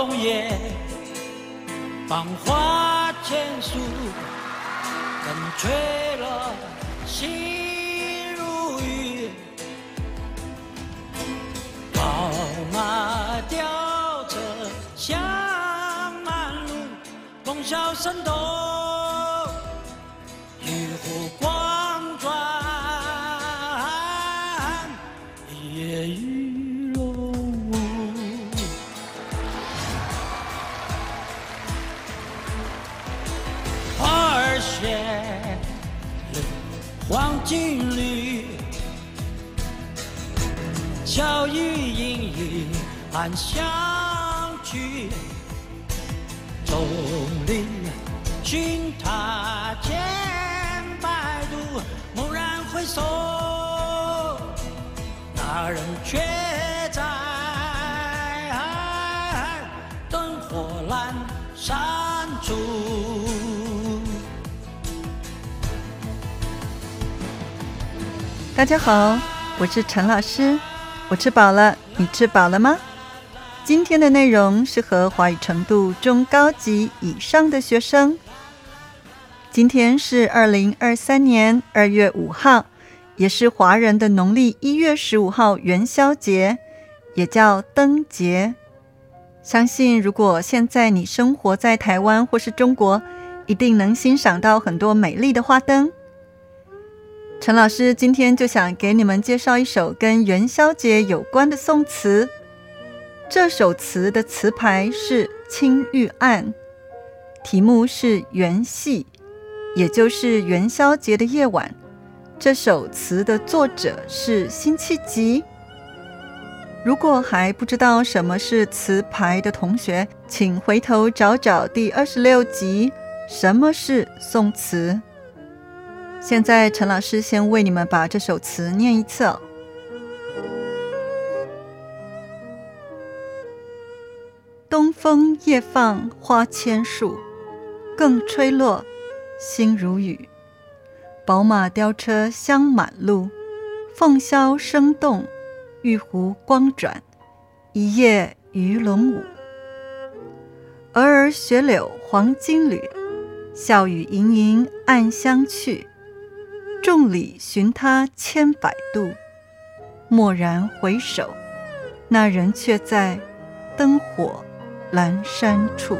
冬夜，芳华千树，风吹落心如雨。宝马雕车香满路，风萧声动，小雨隐隐暗香去。众里寻他千百度，蓦然回首，那人却在灯火阑珊处。大家好，我是陈老师，我吃饱了，你吃饱了吗？今天的内容适合华语程度中高级以上的学生。今天是二零二三年二月五号，也是华人的农历一月十五号元宵节，也叫灯节。相信如果现在你生活在台湾或是中国，一定能欣赏到很多美丽的花灯。陈老师今天就想给你们介绍一首跟元宵节有关的宋词。这首词的词牌是《青玉案》，题目是元夕，也就是元宵节的夜晚。这首词的作者是辛弃疾。如果还不知道什么是词牌的同学，请回头找找第二十六集《什么是宋词》。现在，陈老师先为你们把这首词念一次哦。东风夜放花千树，更吹落，星如雨。宝马雕车香满路，凤箫声动，玉壶光转，一夜鱼龙舞。蛾儿雪柳黄金缕，笑语盈盈暗香去。众里寻他千百度，蓦然回首，那人却在灯火阑珊处。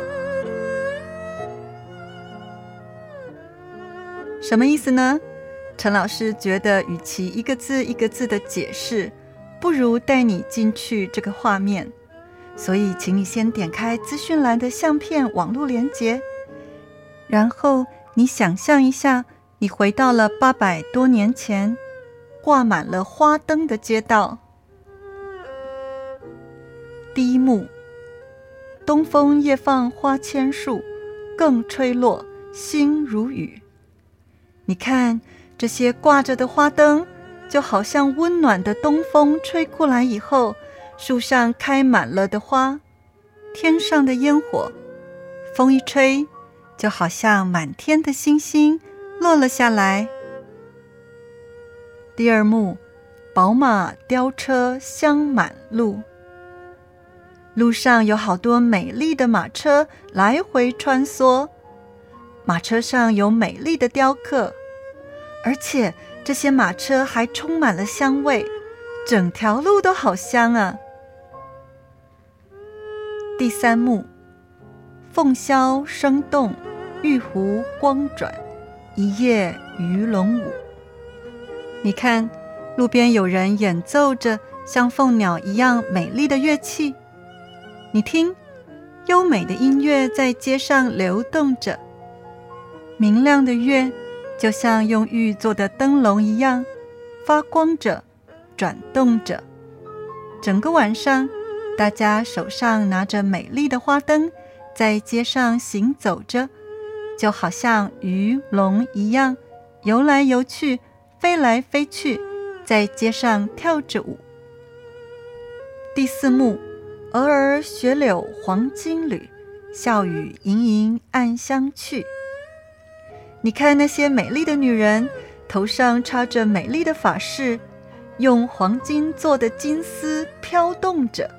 什么意思呢？陈老师觉得，与其一个字一个字的解释，不如带你进去这个画面。所以，请你先点开资讯栏的相片网络连接，然后你想象一下。你回到了八百多年前，挂满了花灯的街道。第一幕：东风夜放花千树，更吹落，星如雨。你看这些挂着的花灯，就好像温暖的东风吹过来以后，树上开满了的花，天上的烟火，风一吹，就好像满天的星星。落了下来。第二幕，宝马雕车香满路。路上有好多美丽的马车来回穿梭，马车上有美丽的雕刻，而且这些马车还充满了香味，整条路都好香啊。第三幕，凤箫声动，玉壶光转。一夜鱼龙舞。你看，路边有人演奏着像凤鸟一样美丽的乐器。你听，优美的音乐在街上流动着，明亮的月就像用玉做的灯笼一样，发光着，转动着。整个晚上，大家手上拿着美丽的花灯，在街上行走着。就好像鱼龙一样，游来游去，飞来飞去，在街上跳着舞。第四幕，蛾儿雪柳黄金缕，笑语盈盈暗香去。你看那些美丽的女人，头上插着美丽的发饰，用黄金做的金丝飘动着。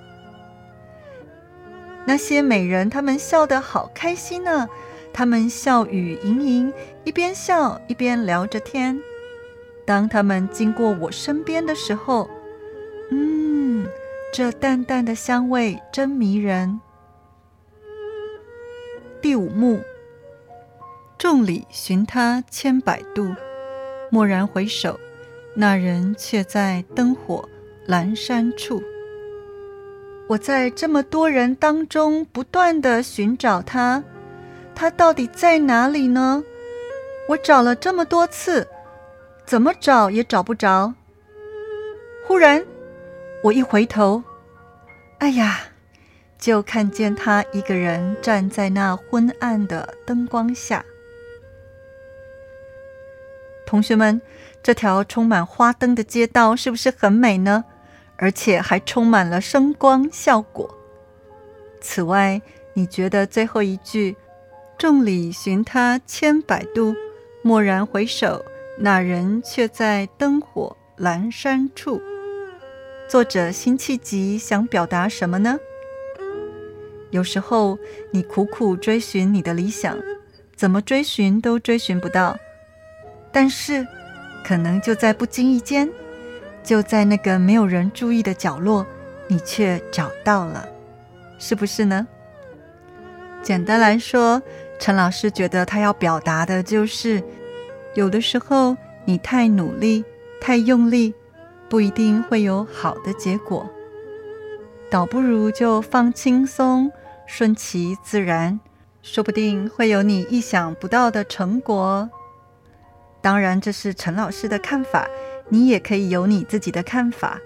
那些美人，她们笑得好开心呢。他们笑语盈盈，一边笑一边聊着天。当他们经过我身边的时候，嗯，这淡淡的香味真迷人。第五幕，众里寻他千百度，蓦然回首，那人却在灯火阑珊处。我在这么多人当中不断的寻找他，他到底在哪里呢？我找了这么多次。怎么找也找不着。忽然，我一回头，哎呀，就看见他一个人站在那昏暗的灯光下。同学们，这条充满花灯的街道是不是很美呢？而且还充满了声光效果。此外，你觉得最后一句“众里寻他千百度，蓦然回首”。那人却在灯火阑珊处。作者辛弃疾想表达什么呢？有时候你苦苦追寻你的理想，怎么追寻都追寻不到，但是可能就在不经意间，就在那个没有人注意的角落，你却找到了，是不是呢？简单来说，陈老师觉得他要表达的就是。有的时候，你太努力、太用力，不一定会有好的结果。倒不如就放轻松、顺其自然，说不定会有你意想不到的成果。当然，这是陈老师的看法，你也可以有你自己的看法。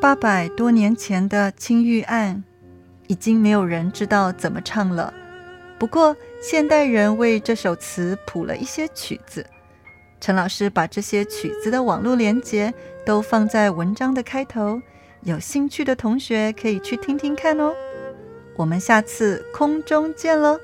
八百多年前的《青玉案》，已经没有人知道怎么唱了。不过，现代人为这首词谱了一些曲子。陈老师把这些曲子的网络连接都放在文章的开头，有兴趣的同学可以去听听看哦。我们下次空中见喽！